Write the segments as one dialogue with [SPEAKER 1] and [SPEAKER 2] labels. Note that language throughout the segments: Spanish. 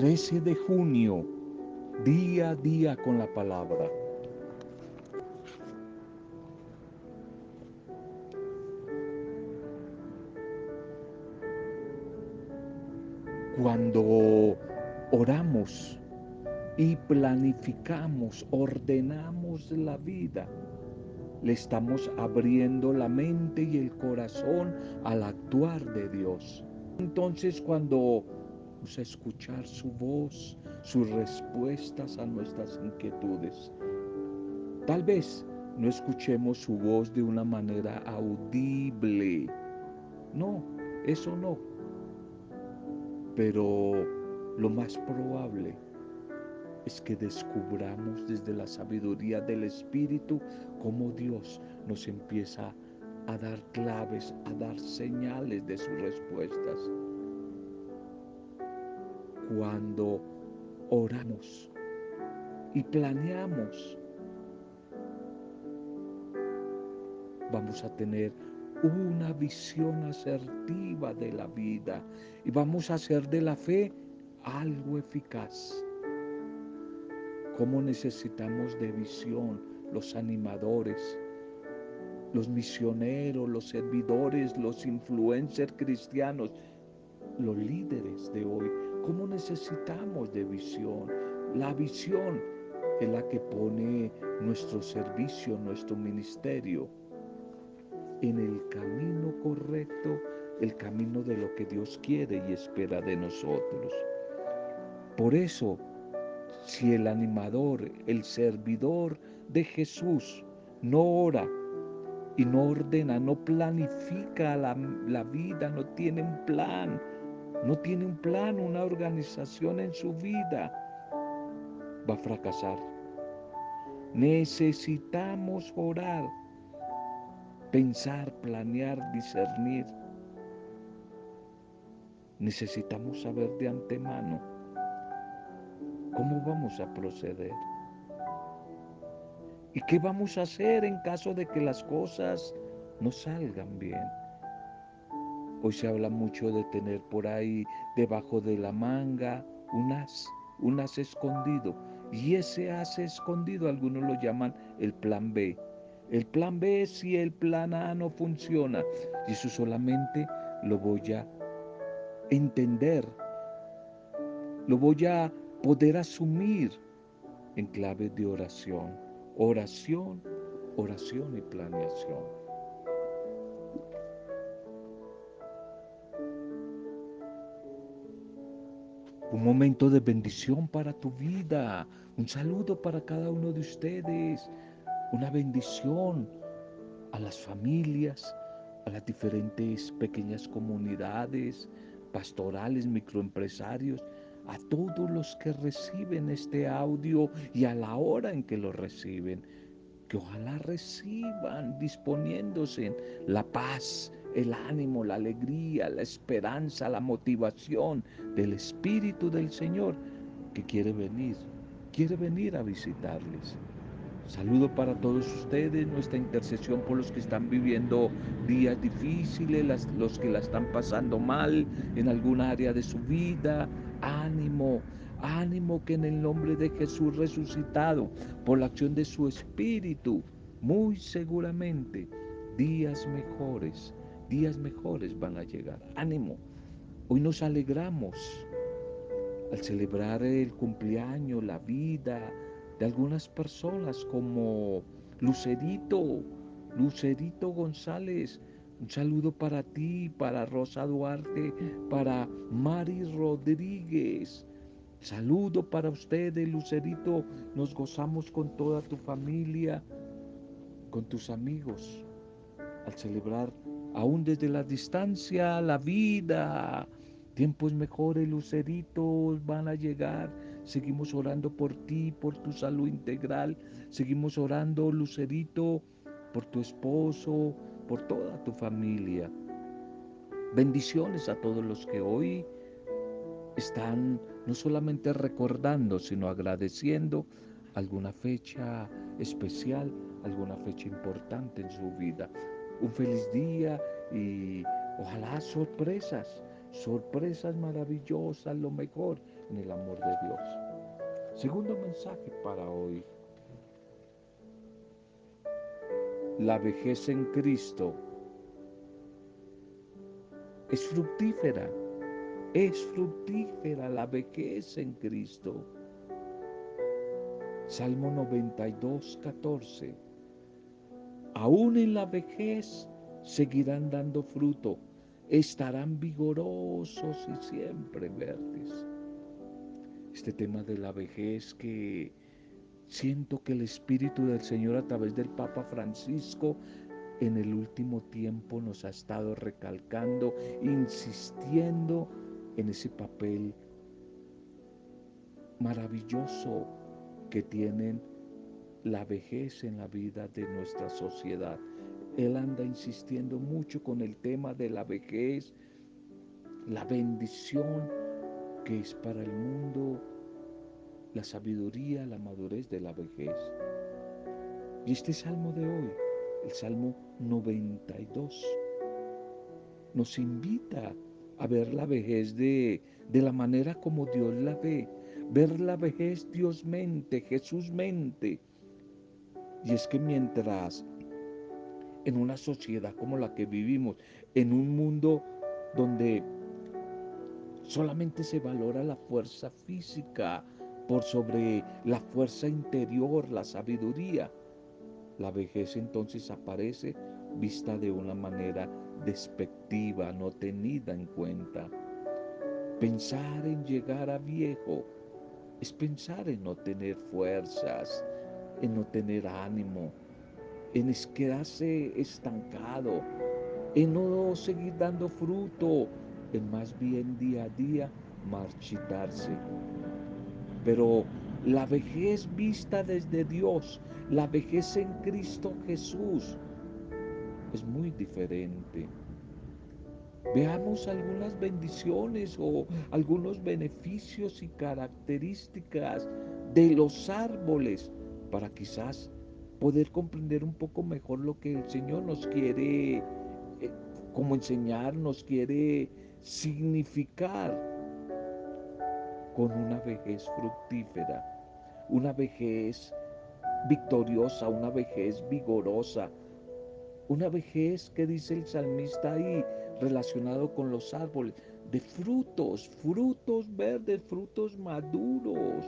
[SPEAKER 1] 13 de junio, día a día con la palabra. Cuando oramos y planificamos, ordenamos la vida, le estamos abriendo la mente y el corazón al actuar de Dios. Entonces cuando a escuchar su voz, sus respuestas a nuestras inquietudes, tal vez no escuchemos su voz de una manera audible. No, eso no pero lo más probable es que descubramos desde la sabiduría del Espíritu cómo Dios nos empieza a dar claves, a dar señales de sus respuestas. Cuando oramos y planeamos, vamos a tener una visión asertiva de la vida y vamos a hacer de la fe algo eficaz. ¿Cómo necesitamos de visión los animadores, los misioneros, los servidores, los influencers cristianos, los líderes de hoy? ¿Cómo necesitamos de visión? La visión es la que pone nuestro servicio, nuestro ministerio en el camino correcto, el camino de lo que Dios quiere y espera de nosotros. Por eso, si el animador, el servidor de Jesús no ora y no ordena, no planifica la, la vida, no tiene un plan, no tiene un plan, una organización en su vida, va a fracasar. Necesitamos orar pensar, planear, discernir. Necesitamos saber de antemano cómo vamos a proceder. ¿Y qué vamos a hacer en caso de que las cosas no salgan bien? Hoy se habla mucho de tener por ahí debajo de la manga un as, un as escondido. Y ese as escondido algunos lo llaman el plan B. El plan B es si el plan A no funciona. Y eso solamente lo voy a entender. Lo voy a poder asumir en clave de oración. Oración, oración y planeación. Un momento de bendición para tu vida. Un saludo para cada uno de ustedes una bendición a las familias, a las diferentes pequeñas comunidades, pastorales, microempresarios, a todos los que reciben este audio y a la hora en que lo reciben, que ojalá reciban disponiéndose la paz, el ánimo, la alegría, la esperanza, la motivación del Espíritu del Señor que quiere venir, quiere venir a visitarles. Saludo para todos ustedes, nuestra intercesión por los que están viviendo días difíciles, los que la están pasando mal en alguna área de su vida. Ánimo, ánimo que en el nombre de Jesús resucitado, por la acción de su Espíritu, muy seguramente días mejores, días mejores van a llegar. Ánimo, hoy nos alegramos al celebrar el cumpleaños, la vida, de algunas personas como Lucerito, Lucerito González. Un saludo para ti, para Rosa Duarte, para Mari Rodríguez. Saludo para ustedes, Lucerito. Nos gozamos con toda tu familia, con tus amigos, al celebrar aún desde la distancia la vida. Tiempos mejores, Luceritos, van a llegar Seguimos orando por ti, por tu salud integral. Seguimos orando, Lucerito, por tu esposo, por toda tu familia. Bendiciones a todos los que hoy están no solamente recordando, sino agradeciendo alguna fecha especial, alguna fecha importante en su vida. Un feliz día y ojalá sorpresas, sorpresas maravillosas, lo mejor en el amor de Dios. Segundo mensaje para hoy. La vejez en Cristo es fructífera, es fructífera la vejez en Cristo. Salmo 92, 14. Aún en la vejez seguirán dando fruto, estarán vigorosos y siempre verdes. Este tema de la vejez que siento que el Espíritu del Señor a través del Papa Francisco en el último tiempo nos ha estado recalcando, insistiendo en ese papel maravilloso que tienen la vejez en la vida de nuestra sociedad. Él anda insistiendo mucho con el tema de la vejez, la bendición que es para el mundo, la sabiduría, la madurez de la vejez. Y este salmo de hoy, el Salmo 92, nos invita a ver la vejez de, de la manera como Dios la ve, ver la vejez Dios mente, Jesús mente. Y es que mientras en una sociedad como la que vivimos, en un mundo donde solamente se valora la fuerza física por sobre la fuerza interior, la sabiduría, la vejez entonces aparece vista de una manera despectiva, no tenida en cuenta. Pensar en llegar a viejo es pensar en no tener fuerzas, en no tener ánimo, en quedarse estancado, en no seguir dando fruto, en más bien día a día marchitarse. Pero la vejez vista desde Dios, la vejez en Cristo Jesús, es muy diferente. Veamos algunas bendiciones o algunos beneficios y características de los árboles para quizás poder comprender un poco mejor lo que el Señor nos quiere eh, como enseñar, nos quiere significar con una vejez fructífera, una vejez victoriosa, una vejez vigorosa, una vejez que dice el salmista ahí relacionado con los árboles, de frutos, frutos verdes, frutos maduros.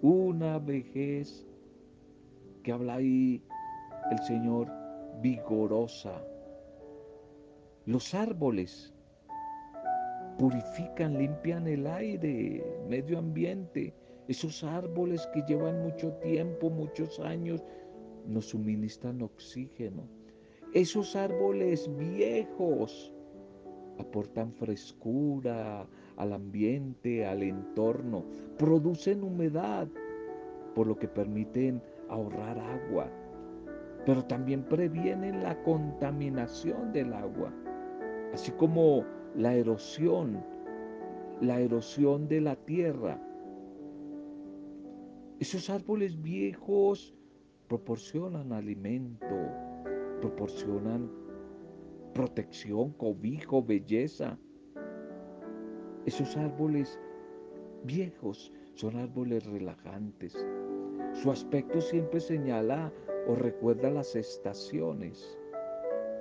[SPEAKER 1] Una vejez que habla ahí el Señor vigorosa. Los árboles purifican, limpian el aire, medio ambiente. Esos árboles que llevan mucho tiempo, muchos años, nos suministran oxígeno. Esos árboles viejos aportan frescura al ambiente, al entorno, producen humedad, por lo que permiten ahorrar agua, pero también previenen la contaminación del agua, así como la erosión, la erosión de la tierra. Esos árboles viejos proporcionan alimento, proporcionan protección, cobijo, belleza. Esos árboles viejos son árboles relajantes. Su aspecto siempre señala o recuerda las estaciones.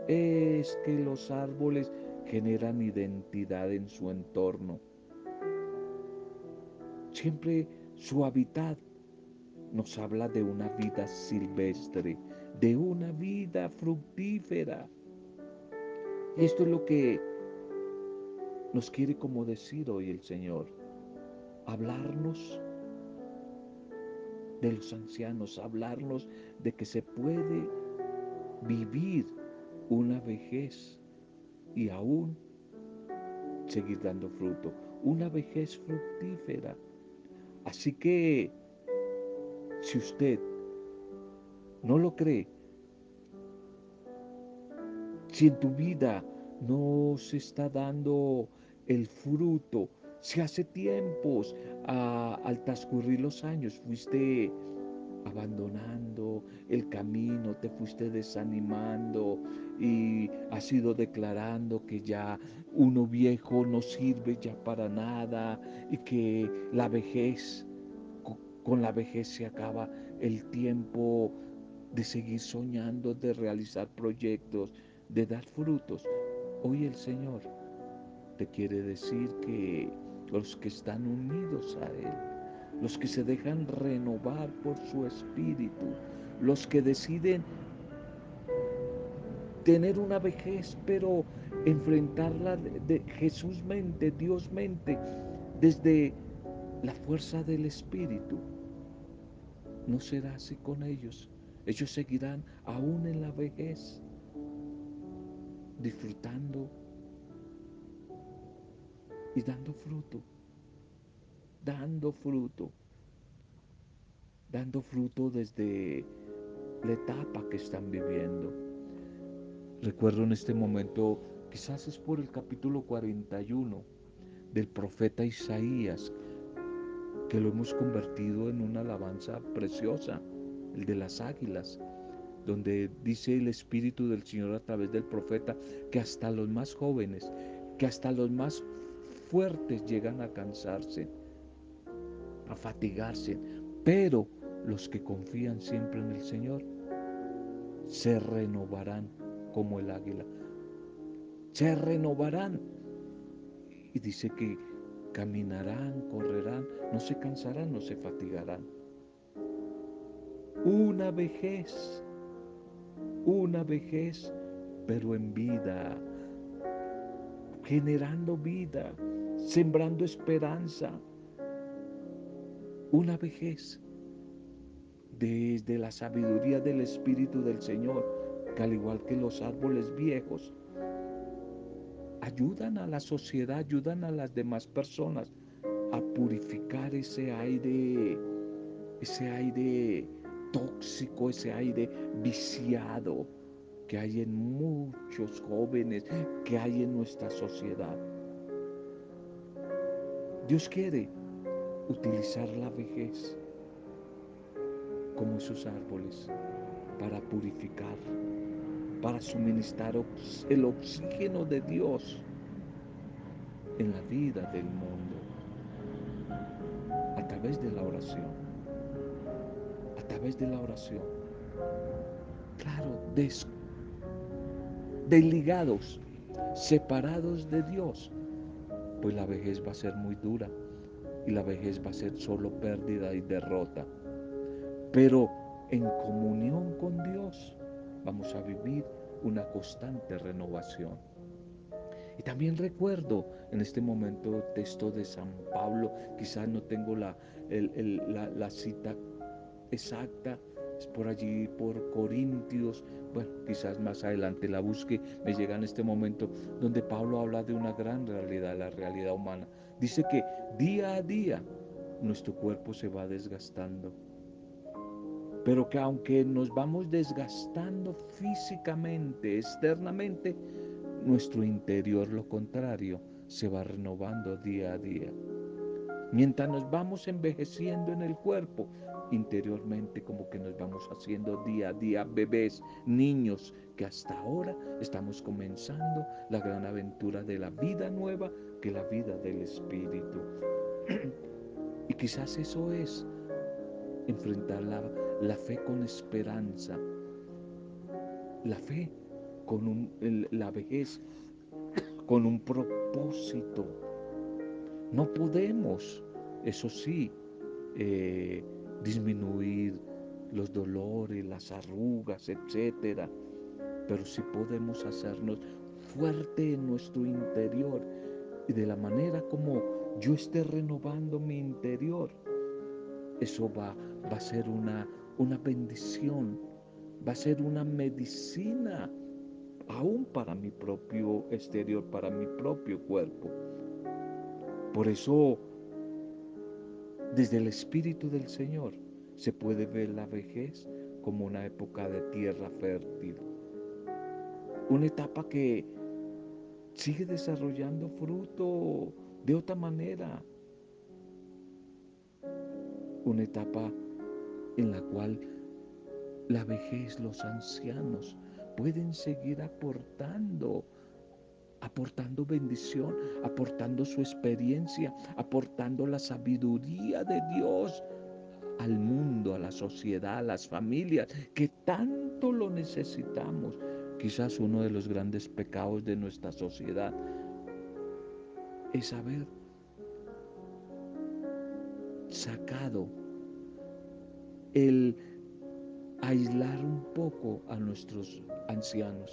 [SPEAKER 1] Es que los árboles generan identidad en su entorno. Siempre su hábitat nos habla de una vida silvestre, de una vida fructífera. Esto es lo que nos quiere como decir hoy el Señor, hablarnos de los ancianos, hablarnos de que se puede vivir una vejez y aún seguir dando fruto, una vejez fructífera. Así que si usted no lo cree, si en tu vida no se está dando el fruto, si hace tiempos al transcurrir los años fuiste abandonando el camino, te fuiste desanimando y has ido declarando que ya uno viejo no sirve ya para nada y que la vejez, con la vejez se acaba el tiempo de seguir soñando, de realizar proyectos, de dar frutos. Hoy el Señor te quiere decir que los que están unidos a Él, los que se dejan renovar por su espíritu, los que deciden tener una vejez, pero enfrentarla de Jesús mente, Dios mente, desde la fuerza del Espíritu. No será así con ellos. Ellos seguirán aún en la vejez, disfrutando y dando fruto, dando fruto, dando fruto desde la etapa que están viviendo. Recuerdo en este momento, quizás es por el capítulo 41 del profeta Isaías, que lo hemos convertido en una alabanza preciosa el de las águilas, donde dice el Espíritu del Señor a través del profeta que hasta los más jóvenes, que hasta los más fuertes llegan a cansarse, a fatigarse, pero los que confían siempre en el Señor se renovarán como el águila. Se renovarán. Y dice que caminarán, correrán, no se cansarán, no se fatigarán. Una vejez, una vejez, pero en vida, generando vida, sembrando esperanza, una vejez desde la sabiduría del Espíritu del Señor, que al igual que los árboles viejos, ayudan a la sociedad, ayudan a las demás personas a purificar ese aire, ese aire tóxico, ese aire viciado que hay en muchos jóvenes, que hay en nuestra sociedad. Dios quiere utilizar la vejez como esos árboles para purificar, para suministrar el oxígeno de Dios en la vida del mundo a través de la oración través de la oración. Claro, desligados, separados de Dios, pues la vejez va a ser muy dura y la vejez va a ser solo pérdida y derrota. Pero en comunión con Dios vamos a vivir una constante renovación. Y también recuerdo en este momento texto de San Pablo, quizás no tengo la, la, la cita exacta, es por allí, por Corintios, bueno, quizás más adelante la busque, me llega en este momento donde Pablo habla de una gran realidad, la realidad humana. Dice que día a día nuestro cuerpo se va desgastando, pero que aunque nos vamos desgastando físicamente, externamente, nuestro interior lo contrario se va renovando día a día. Mientras nos vamos envejeciendo en el cuerpo, interiormente como que nos vamos haciendo día a día bebés, niños, que hasta ahora estamos comenzando la gran aventura de la vida nueva que la vida del Espíritu. y quizás eso es enfrentar la, la fe con esperanza, la fe con la vejez, con un propósito. No podemos, eso sí, eh, disminuir los dolores, las arrugas, etcétera, pero sí podemos hacernos fuerte en nuestro interior y de la manera como yo esté renovando mi interior, eso va, va a ser una, una bendición, va a ser una medicina aún para mi propio exterior, para mi propio cuerpo. Por eso, desde el Espíritu del Señor se puede ver la vejez como una época de tierra fértil. Una etapa que sigue desarrollando fruto de otra manera. Una etapa en la cual la vejez, los ancianos pueden seguir aportando, aportando bendición, aportando su experiencia, aportando la sabiduría de Dios al mundo, a la sociedad, a las familias, que tanto lo necesitamos. Quizás uno de los grandes pecados de nuestra sociedad es haber sacado el aislar un poco a nuestros ancianos.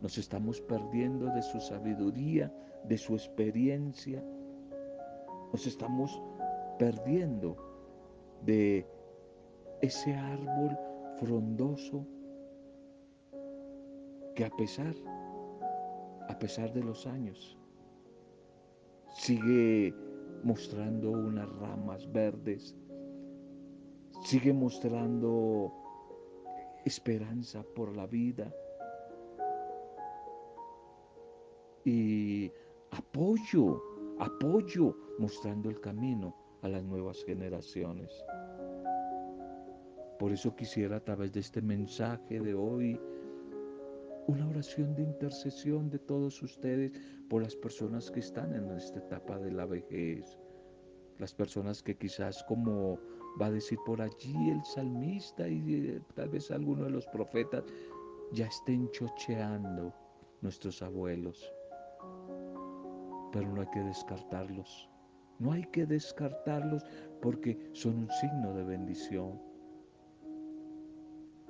[SPEAKER 1] Nos estamos perdiendo de su sabiduría, de su experiencia. Nos estamos perdiendo de ese árbol frondoso que a pesar, a pesar de los años, sigue mostrando unas ramas verdes, sigue mostrando esperanza por la vida y apoyo, apoyo mostrando el camino a las nuevas generaciones. Por eso quisiera a través de este mensaje de hoy una oración de intercesión de todos ustedes por las personas que están en esta etapa de la vejez, las personas que quizás como va a decir por allí el salmista y eh, tal vez alguno de los profetas ya estén chocheando nuestros abuelos. Pero no hay que descartarlos. No hay que descartarlos porque son un signo de bendición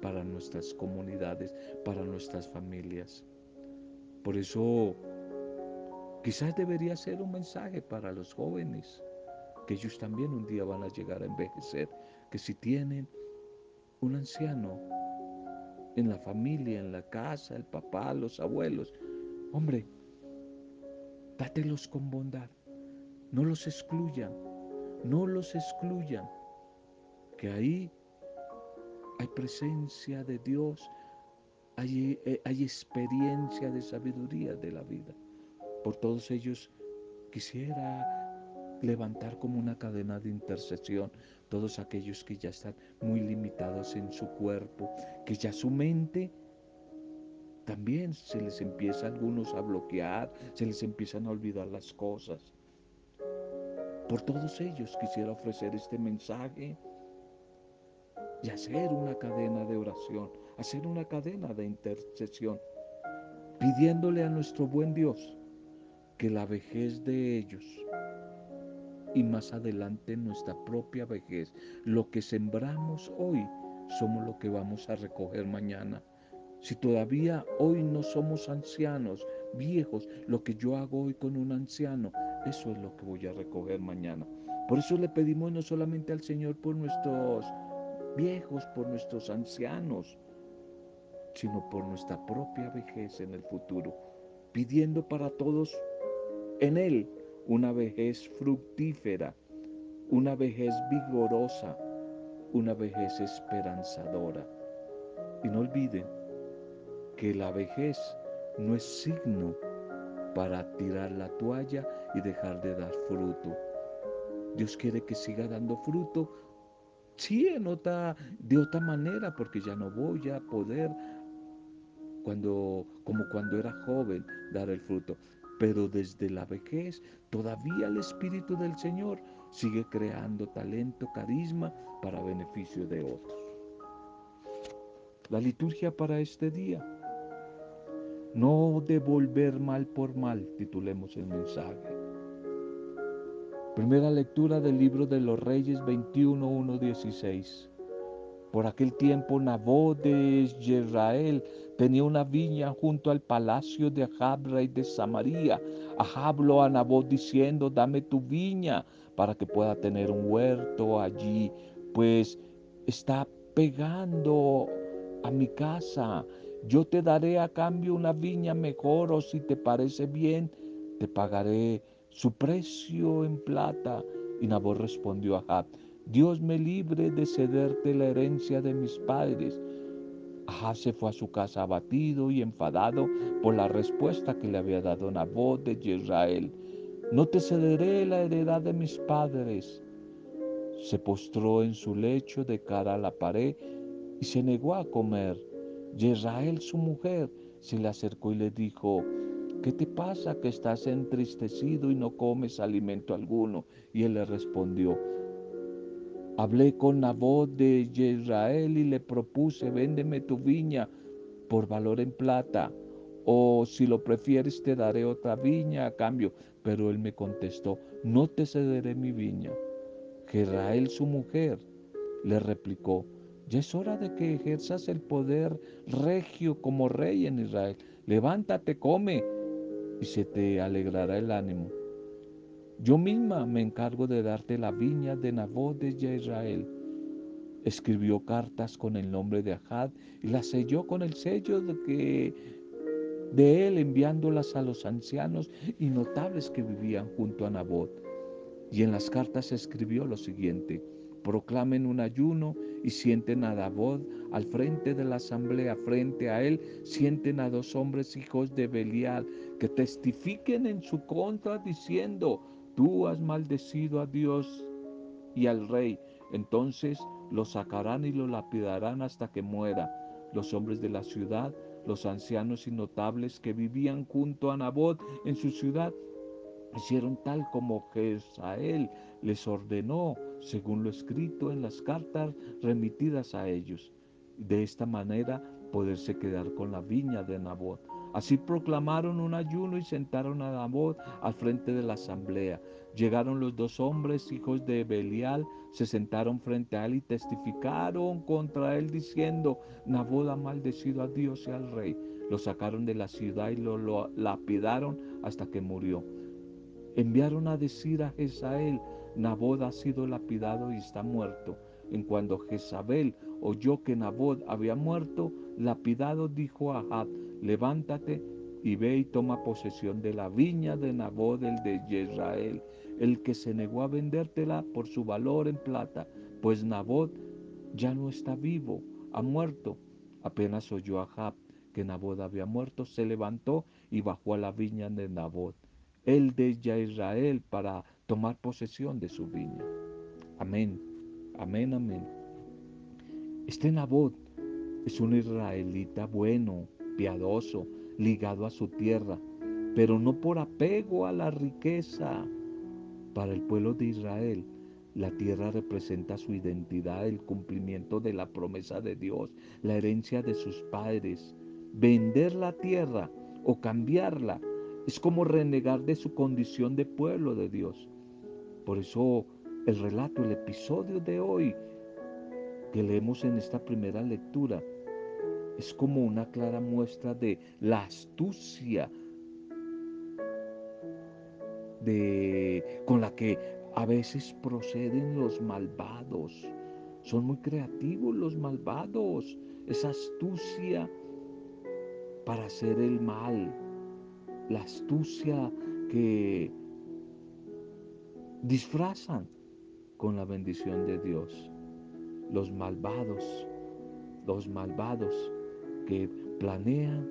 [SPEAKER 1] para nuestras comunidades, para nuestras familias. Por eso quizás debería ser un mensaje para los jóvenes que ellos también un día van a llegar a envejecer, que si tienen un anciano en la familia, en la casa, el papá, los abuelos, hombre, dátelos con bondad, no los excluyan, no los excluyan, que ahí hay presencia de Dios, hay, eh, hay experiencia de sabiduría de la vida. Por todos ellos quisiera levantar como una cadena de intercesión todos aquellos que ya están muy limitados en su cuerpo, que ya su mente también se les empieza a algunos a bloquear, se les empiezan a olvidar las cosas. Por todos ellos quisiera ofrecer este mensaje y hacer una cadena de oración, hacer una cadena de intercesión, pidiéndole a nuestro buen Dios que la vejez de ellos y más adelante nuestra propia vejez. Lo que sembramos hoy somos lo que vamos a recoger mañana. Si todavía hoy no somos ancianos, viejos, lo que yo hago hoy con un anciano, eso es lo que voy a recoger mañana. Por eso le pedimos no solamente al Señor por nuestros viejos, por nuestros ancianos, sino por nuestra propia vejez en el futuro, pidiendo para todos en Él una vejez fructífera, una vejez vigorosa, una vejez esperanzadora. Y no olviden que la vejez no es signo para tirar la toalla y dejar de dar fruto. Dios quiere que siga dando fruto, sí, en otra, de otra manera, porque ya no voy a poder cuando, como cuando era joven, dar el fruto pero desde la vejez todavía el Espíritu del Señor sigue creando talento, carisma para beneficio de otros. La liturgia para este día. No devolver mal por mal, titulemos el mensaje. Primera lectura del libro de los Reyes 21, 1, 16. Por aquel tiempo Nabot de Israel tenía una viña junto al palacio de Ahab, rey de Samaria. Ahab lo a Nabot diciendo, dame tu viña para que pueda tener un huerto allí, pues está pegando a mi casa. Yo te daré a cambio una viña mejor o si te parece bien, te pagaré su precio en plata. Y Nabot respondió a Ahab, Dios me libre de cederte la herencia de mis padres. Ahab se fue a su casa abatido y enfadado por la respuesta que le había dado Nabot de Israel. No te cederé la heredad de mis padres. Se postró en su lecho de cara a la pared y se negó a comer. Israel, su mujer, se le acercó y le dijo, ¿qué te pasa que estás entristecido y no comes alimento alguno? Y él le respondió, hablé con Nabot de Israel y le propuse, véndeme tu viña por valor en plata, o si lo prefieres te daré otra viña a cambio. Pero él me contestó, no te cederé mi viña. Israel, su mujer, le replicó, ya es hora de que ejerzas el poder regio como rey en Israel. Levántate, come, y se te alegrará el ánimo. Yo misma me encargo de darte la viña de Nabot de Israel. Escribió cartas con el nombre de Ahad y las selló con el sello de, que, de él, enviándolas a los ancianos y notables que vivían junto a Nabot. Y en las cartas escribió lo siguiente, proclamen un ayuno y sienten a Nabot al frente de la asamblea, frente a él sienten a dos hombres hijos de Belial que testifiquen en su contra diciendo, tú has maldecido a Dios y al rey. Entonces lo sacarán y lo lapidarán hasta que muera. Los hombres de la ciudad, los ancianos y notables que vivían junto a Nabot en su ciudad, hicieron tal como Jezael les ordenó, según lo escrito en las cartas remitidas a ellos. De esta manera poderse quedar con la viña de Nabot. Así proclamaron un ayuno y sentaron a Nabot al frente de la asamblea. Llegaron los dos hombres, hijos de Belial, se sentaron frente a él y testificaron contra él diciendo, Nabot ha maldecido a Dios y al rey. Lo sacaron de la ciudad y lo, lapidaron hasta que murió. Enviaron a decir a Jezabel, Nabot ha sido lapidado y está muerto. En cuando Jezabel oyó que Nabot había muerto, lapidado dijo a Ahab, levántate y ve y toma posesión de la viña de Nabot, el de Jezrael, el que se negó a vendértela por su valor en plata, pues Nabot ya no está vivo, ha muerto. Apenas oyó a Ahab que Nabot había muerto, se levantó y bajó a la viña de Nabot el de Israel para tomar posesión de su viña. Amén, amén, amén. Este Nabot es un israelita bueno, piadoso, ligado a su tierra, pero no por apego a la riqueza. Para el pueblo de Israel, la tierra representa su identidad, el cumplimiento de la promesa de Dios, la herencia de sus padres. Vender la tierra o cambiarla es como renegar de su condición de pueblo de Dios. Por eso el relato, el episodio de hoy que leemos en esta primera lectura es como una clara muestra de la astucia de, con la que a veces proceden los malvados. Son muy creativos los malvados. Esa astucia para hacer el mal, la astucia que disfrazan con la bendición de Dios. Los malvados, los malvados que planean,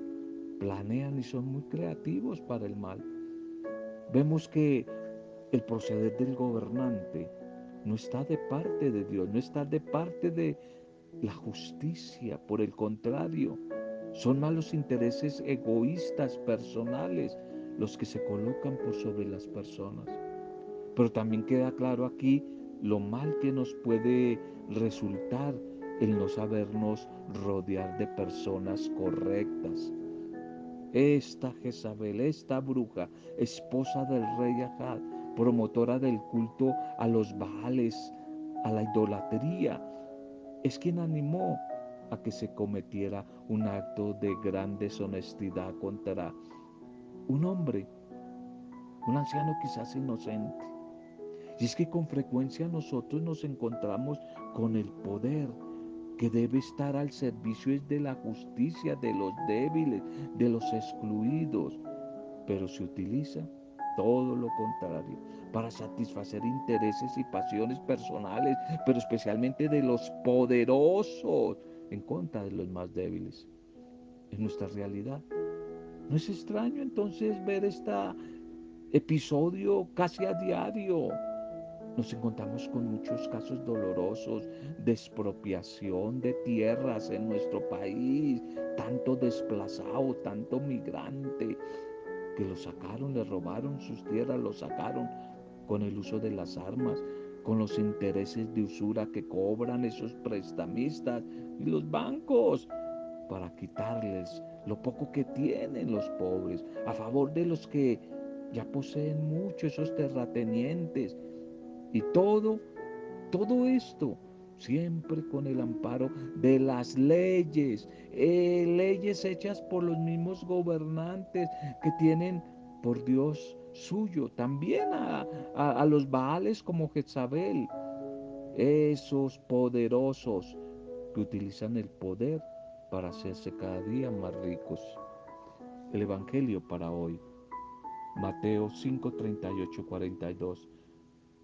[SPEAKER 1] planean y son muy creativos para el mal. Vemos que el proceder del gobernante no está de parte de Dios, no está de parte de la justicia, por el contrario, son malos intereses egoístas, personales, los que se colocan por sobre las personas. Pero también queda claro aquí lo mal que nos puede resultar el no sabernos rodear de personas correctas. Esta Jezabel, esta bruja, esposa del rey Ahad, promotora del culto a los Baales, a la idolatría, es quien animó a que se cometiera un acto de gran deshonestidad contra un hombre, un anciano quizás inocente. Y es que con frecuencia nosotros nos encontramos con el poder que debe estar al servicio de la justicia de los débiles, de los excluidos, pero se utiliza todo lo contrario para satisfacer intereses y pasiones personales, pero especialmente de los poderosos en contra de los más débiles. En nuestra realidad. No es extraño entonces ver este episodio casi a diario. Nos encontramos con muchos casos dolorosos de expropiación de tierras en nuestro país, tanto desplazado, tanto migrante, que lo sacaron, le robaron sus tierras, lo sacaron con el uso de las armas, con los intereses de usura que cobran esos prestamistas y los bancos para quitarles lo poco que tienen los pobres, a favor de los que ya poseen mucho, esos terratenientes. Y todo, todo esto siempre con el amparo de las leyes, eh, leyes hechas por los mismos gobernantes que tienen por Dios suyo, también a, a los Baales como Jezabel, esos poderosos que utilizan el poder para hacerse cada día más ricos. El Evangelio para hoy, Mateo 5, 38, 42.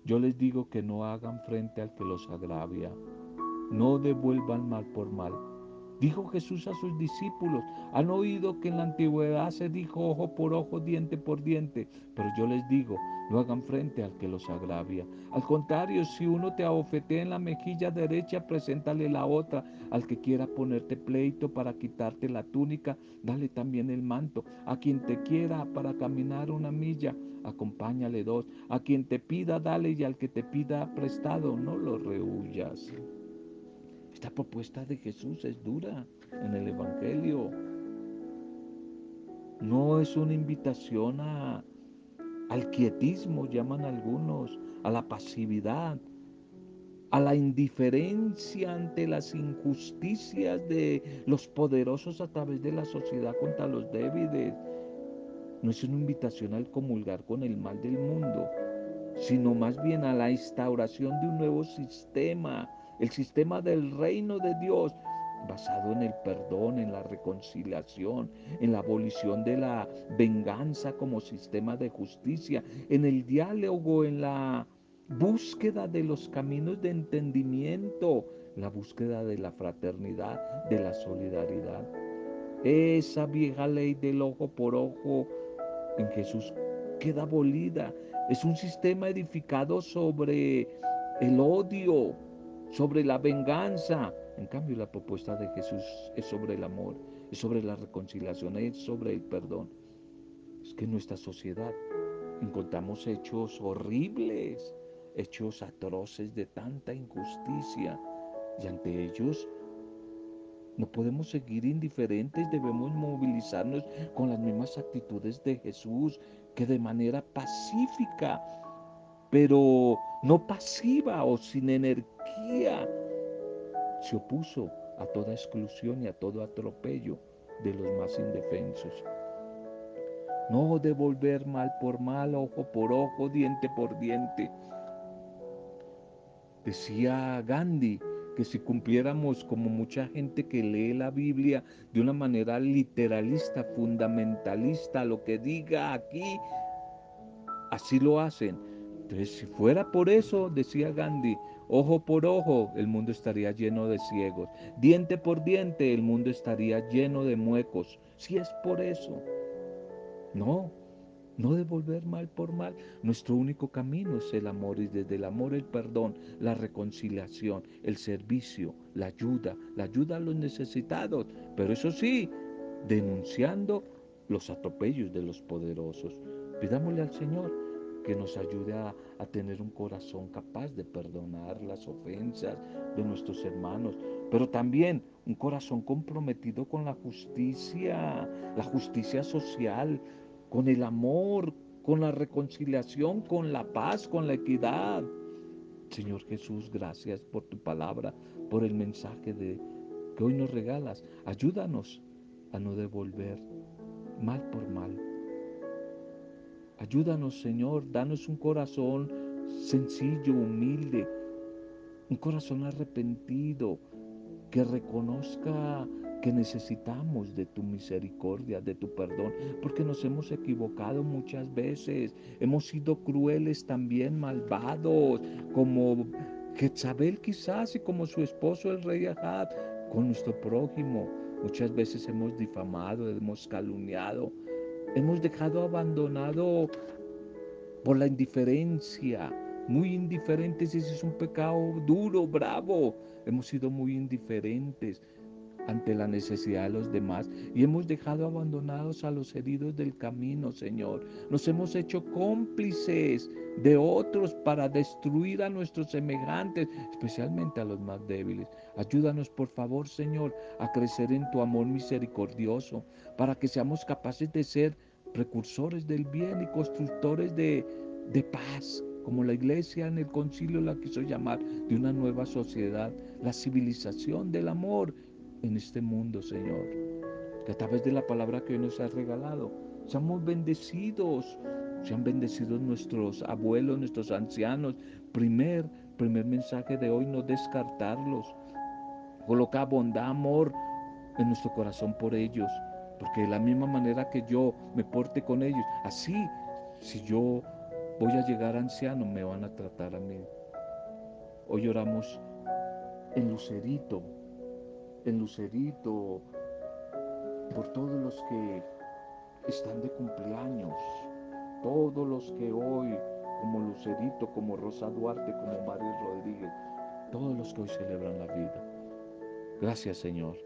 [SPEAKER 1] Yo les digo que no hagan frente al que los agravia, no devuelvan mal por mal Dijo Jesús a sus discípulos, han oído que en la antigüedad se dijo ojo por ojo, diente por diente, pero yo les digo, no hagan frente al que los agravia. Al contrario, si uno te abofetea en la mejilla derecha, preséntale la otra. Al que quiera ponerte pleito para quitarte la túnica, dale también el manto. A quien te quiera para caminar una milla, acompáñale dos. A quien te pida, dale y al que te pida prestado, no lo rehuyas. Esta propuesta de Jesús es dura en el Evangelio. No es una invitación al quietismo, llaman algunos, a la pasividad, a la indiferencia ante las injusticias de los poderosos a través de la sociedad contra los débiles. No es una invitación al comulgar con el mal del mundo, sino más bien a la instauración de un nuevo sistema el sistema del reino de Dios basado en el perdón, en la reconciliación, en la abolición de la venganza como sistema de justicia, en el diálogo, en la búsqueda de los caminos de entendimiento, la búsqueda de la fraternidad, de la solidaridad. Esa vieja ley del ojo por ojo en Jesús queda abolida. Es un sistema edificado sobre el odio, sobre la venganza. En cambio, la propuesta de Jesús es sobre el amor, es sobre la reconciliación, es sobre el perdón. Es que en nuestra sociedad encontramos hechos horribles, hechos atroces de tanta injusticia y ante ellos no podemos seguir indiferentes, debemos movilizarnos con las mismas actitudes de Jesús, que de manera pacífica, pero no pasiva o sin energía, se opuso a toda exclusión y a todo atropello de los más indefensos. No devolver mal por mal, ojo por ojo, diente por diente. Decía Gandhi que si cumpliéramos como mucha gente que lee la Biblia de una manera literalista, fundamentalista, lo que diga aquí, así lo hacen. Entonces, si fuera por eso, decía Gandhi, Ojo por ojo, el mundo estaría lleno de ciegos. Diente por diente, el mundo estaría lleno de muecos. Si es por eso. No, no devolver mal por mal. Nuestro único camino es el amor y desde el amor el perdón, la reconciliación, el servicio, la ayuda, la ayuda a los necesitados. Pero eso sí, denunciando los atropellos de los poderosos. Pidámosle al Señor que nos ayude a, tener un corazón capaz de perdonar las ofensas de nuestros hermanos, pero también un corazón comprometido con la justicia, la justicia social, con el amor, con la reconciliación, con la paz, con la equidad. Señor Jesús, gracias por tu palabra, por el mensaje de, que hoy nos regalas. Ayúdanos a no devolver mal por mal Ayúdanos, Señor, danos un corazón sencillo, humilde, un corazón arrepentido, que reconozca que necesitamos de tu misericordia, de tu perdón, porque nos hemos equivocado muchas veces, hemos sido crueles también, malvados, como Jezabel quizás y como su esposo el rey Ahab, con nuestro prójimo. Muchas veces hemos difamado, hemos calumniado, hemos dejado abandonado por la indiferencia, muy indiferentes, ese es un pecado duro, bravo. Hemos sido muy indiferentes ante la necesidad de los demás y hemos dejado abandonados a los heridos del camino, Señor. Nos hemos hecho cómplices de otros para destruir a nuestros semejantes, especialmente a los más débiles. Ayúdanos, por favor, Señor, a crecer en tu amor misericordioso, para que seamos capaces de ser precursores del bien y constructores de, de paz, como la iglesia en el concilio la quiso llamar, de una nueva sociedad, la civilización del amor en este mundo, Señor. Que a través de la palabra que hoy nos has regalado, seamos bendecidos, sean bendecidos nuestros abuelos, nuestros ancianos. Primer, primer mensaje de hoy, no descartarlos. Coloca bondad, amor en nuestro corazón por ellos. Porque de la misma manera que yo me porte con ellos, así, si yo voy a llegar anciano, me van a tratar a mí. Hoy oramos en Lucerito, en Lucerito, por todos los que están de cumpleaños, todos los que hoy, como Lucerito, como Rosa Duarte, como Mario Rodríguez, todos los que hoy celebran la vida. Gracias Señor,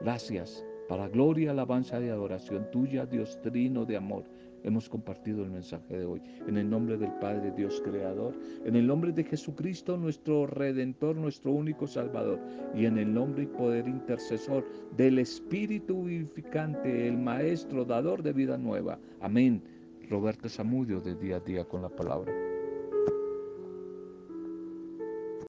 [SPEAKER 1] gracias. Para gloria, alabanza y adoración tuya, Dios trino de amor hemos compartido el mensaje de hoy. En el nombre del Padre, Dios Creador, en el nombre de Jesucristo, nuestro Redentor, nuestro único Salvador, y en el nombre y poder intercesor del Espíritu vivificante, el Maestro, dador de vida nueva. Amén. Roberto Zamudio de día a día con la palabra.